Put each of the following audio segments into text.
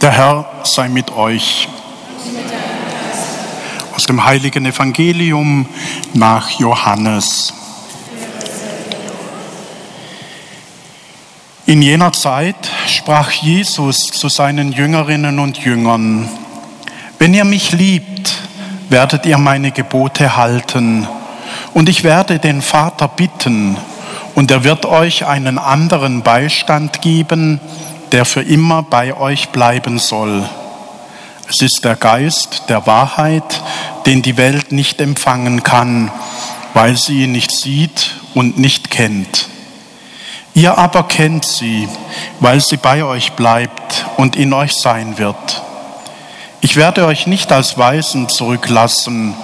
Der Herr sei mit euch. Aus dem heiligen Evangelium nach Johannes. In jener Zeit sprach Jesus zu seinen Jüngerinnen und Jüngern, wenn ihr mich liebt, werdet ihr meine Gebote halten, und ich werde den Vater bitten, und er wird euch einen anderen Beistand geben, der für immer bei euch bleiben soll. Es ist der Geist der Wahrheit, den die Welt nicht empfangen kann, weil sie ihn nicht sieht und nicht kennt. Ihr aber kennt sie, weil sie bei euch bleibt und in euch sein wird. Ich werde euch nicht als Weisen zurücklassen,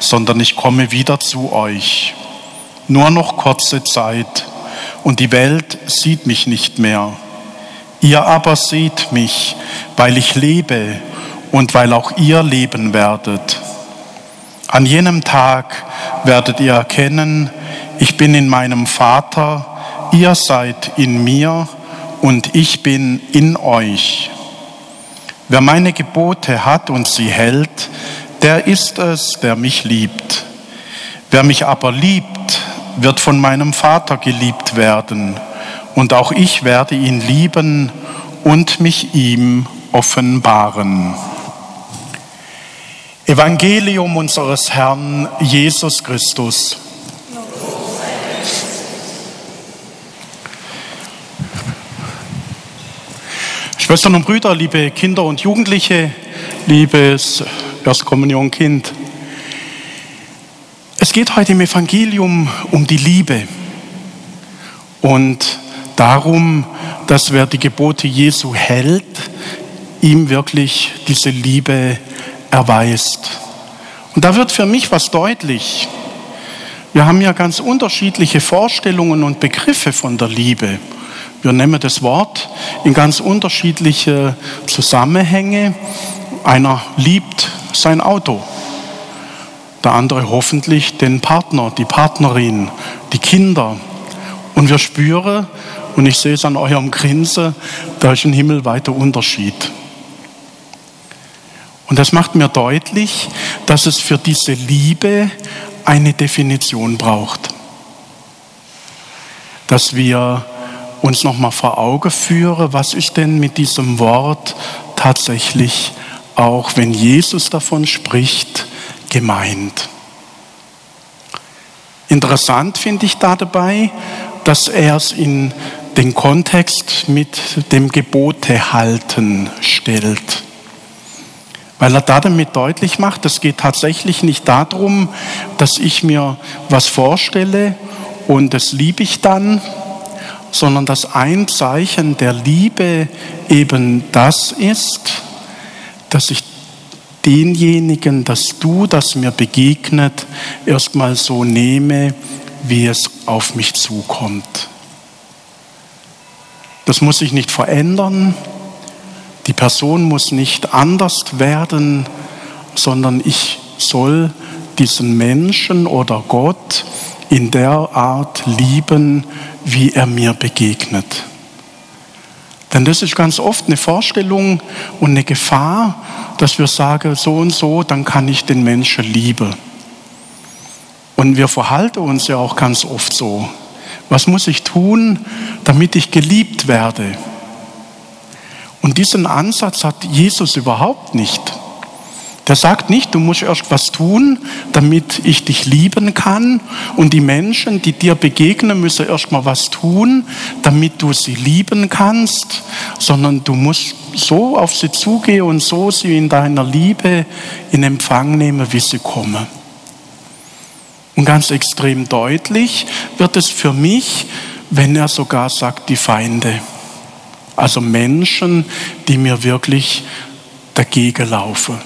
sondern ich komme wieder zu euch. Nur noch kurze Zeit und die Welt sieht mich nicht mehr. Ihr aber seht mich, weil ich lebe und weil auch ihr leben werdet. An jenem Tag werdet ihr erkennen, ich bin in meinem Vater, ihr seid in mir und ich bin in euch. Wer meine Gebote hat und sie hält, der ist es, der mich liebt. Wer mich aber liebt, wird von meinem Vater geliebt werden, und auch ich werde ihn lieben und mich ihm offenbaren. Evangelium unseres Herrn Jesus Christus. Schwestern und Brüder, liebe Kinder und Jugendliche, liebes Erstkommunionkind. Es geht heute im Evangelium um die Liebe und darum, dass wer die Gebote Jesu hält, ihm wirklich diese Liebe erweist. Und da wird für mich was deutlich. Wir haben ja ganz unterschiedliche Vorstellungen und Begriffe von der Liebe. Wir nehmen das Wort in ganz unterschiedliche Zusammenhänge. Einer liebt sein Auto, der andere hoffentlich den Partner, die Partnerin, die Kinder. Und wir spüren, und ich sehe es an eurem Grinsen, da ist ein himmelweiter Unterschied. Und das macht mir deutlich, dass es für diese Liebe eine Definition braucht. Dass wir uns nochmal vor Augen führe, was ist denn mit diesem Wort tatsächlich auch, wenn Jesus davon spricht, gemeint. Interessant finde ich da dabei, dass er es in den Kontext mit dem Gebote halten stellt. Weil er da damit deutlich macht, es geht tatsächlich nicht darum, dass ich mir was vorstelle und das liebe ich dann, sondern dass ein Zeichen der Liebe eben das ist, dass ich denjenigen, dass du, das mir begegnet, erstmal so nehme, wie es auf mich zukommt. Das muss sich nicht verändern, die Person muss nicht anders werden, sondern ich soll diesen Menschen oder Gott in der Art lieben, wie er mir begegnet. Denn das ist ganz oft eine Vorstellung und eine Gefahr, dass wir sagen, so und so, dann kann ich den Menschen lieben. Und wir verhalten uns ja auch ganz oft so. Was muss ich tun, damit ich geliebt werde? Und diesen Ansatz hat Jesus überhaupt nicht. Der sagt nicht, du musst erst was tun, damit ich dich lieben kann. Und die Menschen, die dir begegnen, müssen erst mal was tun, damit du sie lieben kannst. Sondern du musst so auf sie zugehen und so sie in deiner Liebe in Empfang nehmen, wie sie kommen. Und ganz extrem deutlich wird es für mich, wenn er sogar sagt, die Feinde. Also Menschen, die mir wirklich dagegen laufen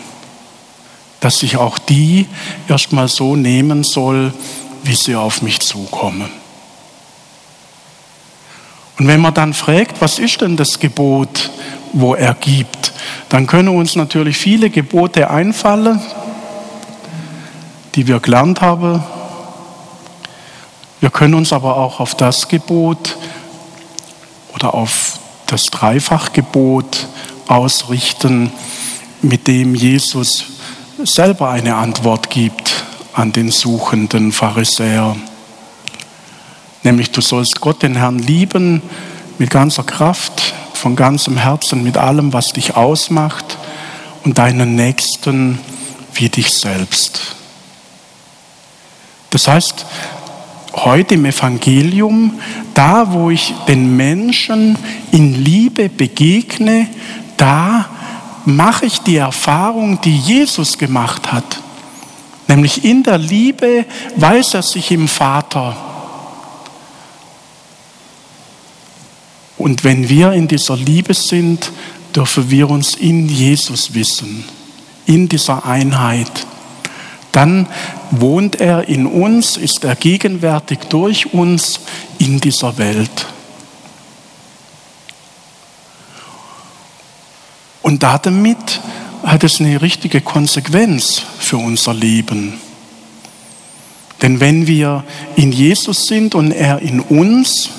dass ich auch die erstmal so nehmen soll, wie sie auf mich zukommen. Und wenn man dann fragt, was ist denn das Gebot, wo er gibt, dann können uns natürlich viele Gebote einfallen, die wir gelernt haben. Wir können uns aber auch auf das Gebot oder auf das Dreifachgebot ausrichten, mit dem Jesus selber eine Antwort gibt an den suchenden Pharisäer. Nämlich du sollst Gott, den Herrn, lieben mit ganzer Kraft, von ganzem Herzen, mit allem, was dich ausmacht und deinen Nächsten wie dich selbst. Das heißt, heute im Evangelium, da wo ich den Menschen in Liebe begegne, da mache ich die Erfahrung, die Jesus gemacht hat. Nämlich in der Liebe weiß er sich im Vater. Und wenn wir in dieser Liebe sind, dürfen wir uns in Jesus wissen, in dieser Einheit. Dann wohnt er in uns, ist er gegenwärtig durch uns in dieser Welt. Und damit hat es eine richtige Konsequenz für unser Leben. Denn wenn wir in Jesus sind und er in uns,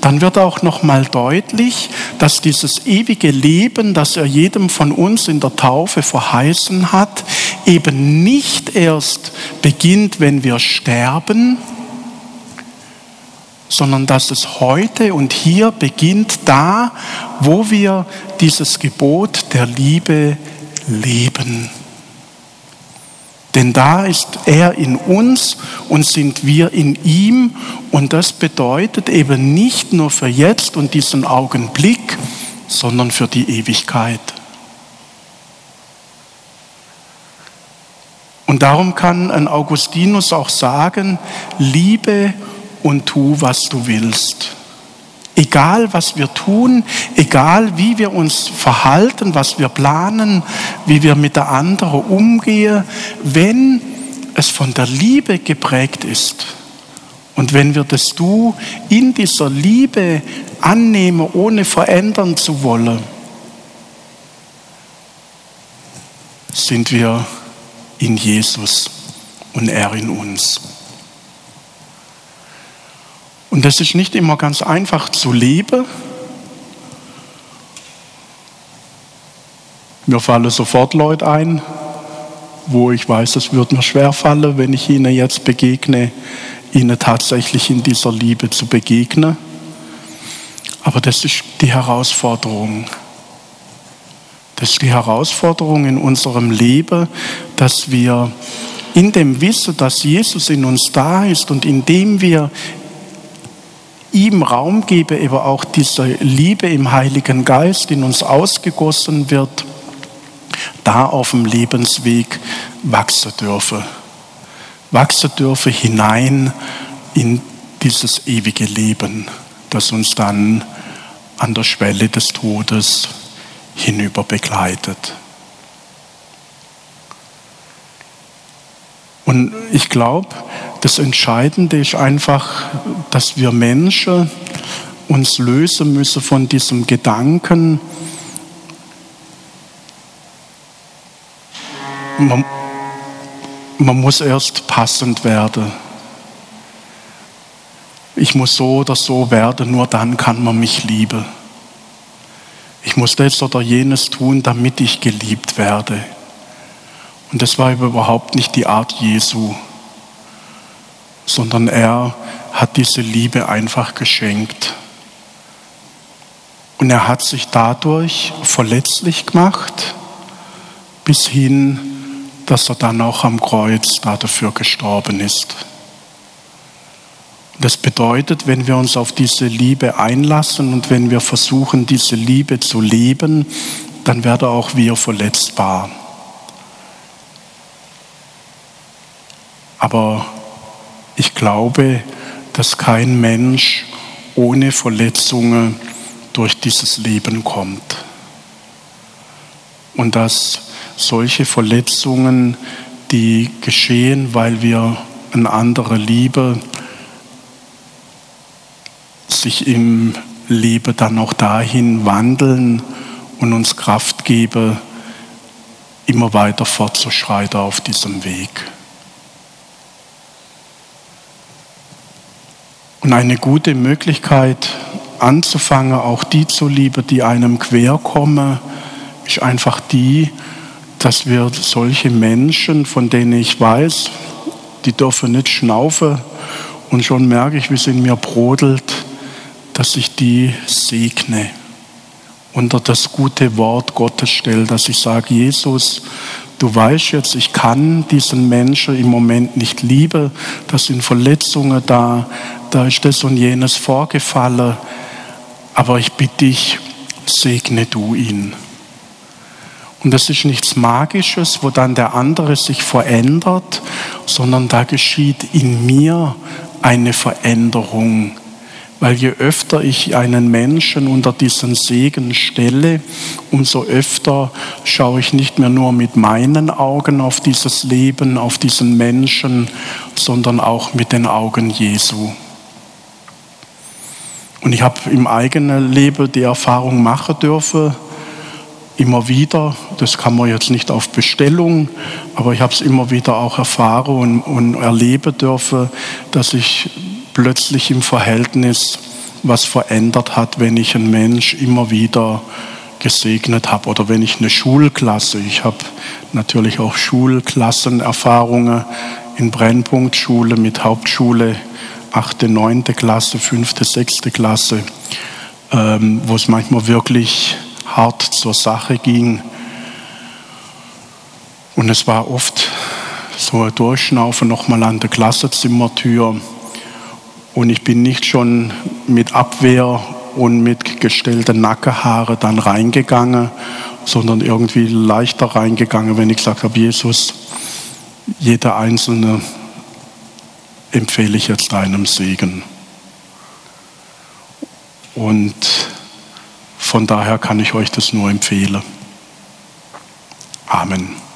dann wird auch noch mal deutlich, dass dieses ewige Leben, das er jedem von uns in der Taufe verheißen hat, eben nicht erst beginnt, wenn wir sterben, sondern dass es heute und hier beginnt, da, wo wir dieses Gebot der Liebe leben. Denn da ist er in uns und sind wir in ihm. Und das bedeutet eben nicht nur für jetzt und diesen Augenblick, sondern für die Ewigkeit. Und darum kann ein Augustinus auch sagen, liebe und tu, was du willst. Egal, was wir tun, egal, wie wir uns verhalten, was wir planen, wie wir mit der anderen umgehen, wenn es von der Liebe geprägt ist und wenn wir das Du in dieser Liebe annehmen, ohne verändern zu wollen, sind wir in Jesus und er in uns. Und das ist nicht immer ganz einfach zu leben. Mir fallen sofort Leute ein, wo ich weiß, es wird mir schwerfallen, wenn ich ihnen jetzt begegne, ihnen tatsächlich in dieser Liebe zu begegnen. Aber das ist die Herausforderung. Das ist die Herausforderung in unserem Leben, dass wir in dem Wissen, dass Jesus in uns da ist und indem wir ihm Raum gebe, eben auch diese Liebe im Heiligen Geist in uns ausgegossen wird, da auf dem Lebensweg wachsen dürfe. Wachsen dürfe hinein in dieses ewige Leben, das uns dann an der Schwelle des Todes hinüber begleitet. Und ich glaube, das Entscheidende ist einfach, dass wir Menschen uns lösen müssen von diesem Gedanken, man, man muss erst passend werden. Ich muss so oder so werden, nur dann kann man mich lieben. Ich muss das oder jenes tun, damit ich geliebt werde. Und das war überhaupt nicht die Art Jesu sondern er hat diese Liebe einfach geschenkt. Und er hat sich dadurch verletzlich gemacht, bis hin, dass er dann auch am Kreuz dafür gestorben ist. Das bedeutet, wenn wir uns auf diese Liebe einlassen und wenn wir versuchen, diese Liebe zu leben, dann werden auch wir verletzbar. Aber ich glaube, dass kein Mensch ohne Verletzungen durch dieses Leben kommt. Und dass solche Verletzungen, die geschehen, weil wir eine andere Liebe, sich im Leben dann auch dahin wandeln und uns Kraft geben, immer weiter fortzuschreiten auf diesem Weg. Und eine gute Möglichkeit, anzufangen, auch die zu lieben, die einem quer kommen, ist einfach die, dass wir solche Menschen, von denen ich weiß, die dürfen nicht schnaufen und schon merke ich, wie es in mir brodelt, dass ich die segne unter das gute Wort Gottes stelle, dass ich sage, Jesus, du weißt jetzt, ich kann diesen Menschen im Moment nicht lieben, da sind Verletzungen da, da ist das und jenes vorgefallen, aber ich bitte dich, segne du ihn. Und das ist nichts Magisches, wo dann der andere sich verändert, sondern da geschieht in mir eine Veränderung. Weil je öfter ich einen Menschen unter diesen Segen stelle, umso öfter schaue ich nicht mehr nur mit meinen Augen auf dieses Leben, auf diesen Menschen, sondern auch mit den Augen Jesu. Und ich habe im eigenen Leben die Erfahrung machen dürfen, immer wieder, das kann man jetzt nicht auf Bestellung, aber ich habe es immer wieder auch erfahren und, und erleben dürfen, dass ich plötzlich im Verhältnis was verändert hat, wenn ich einen Mensch immer wieder gesegnet habe oder wenn ich eine Schulklasse, ich habe natürlich auch Schulklassenerfahrungen in Brennpunktschule mit Hauptschule, achte, neunte Klasse, fünfte, sechste Klasse, ähm, wo es manchmal wirklich hart zur Sache ging. Und es war oft so ein Durchschnaufen nochmal an der Klassenzimmertür. Und ich bin nicht schon mit Abwehr und mit gestellten Nackenhaare dann reingegangen, sondern irgendwie leichter reingegangen, wenn ich gesagt habe, Jesus, jeder Einzelne empfehle ich jetzt deinem Segen. Und von daher kann ich euch das nur empfehlen. Amen.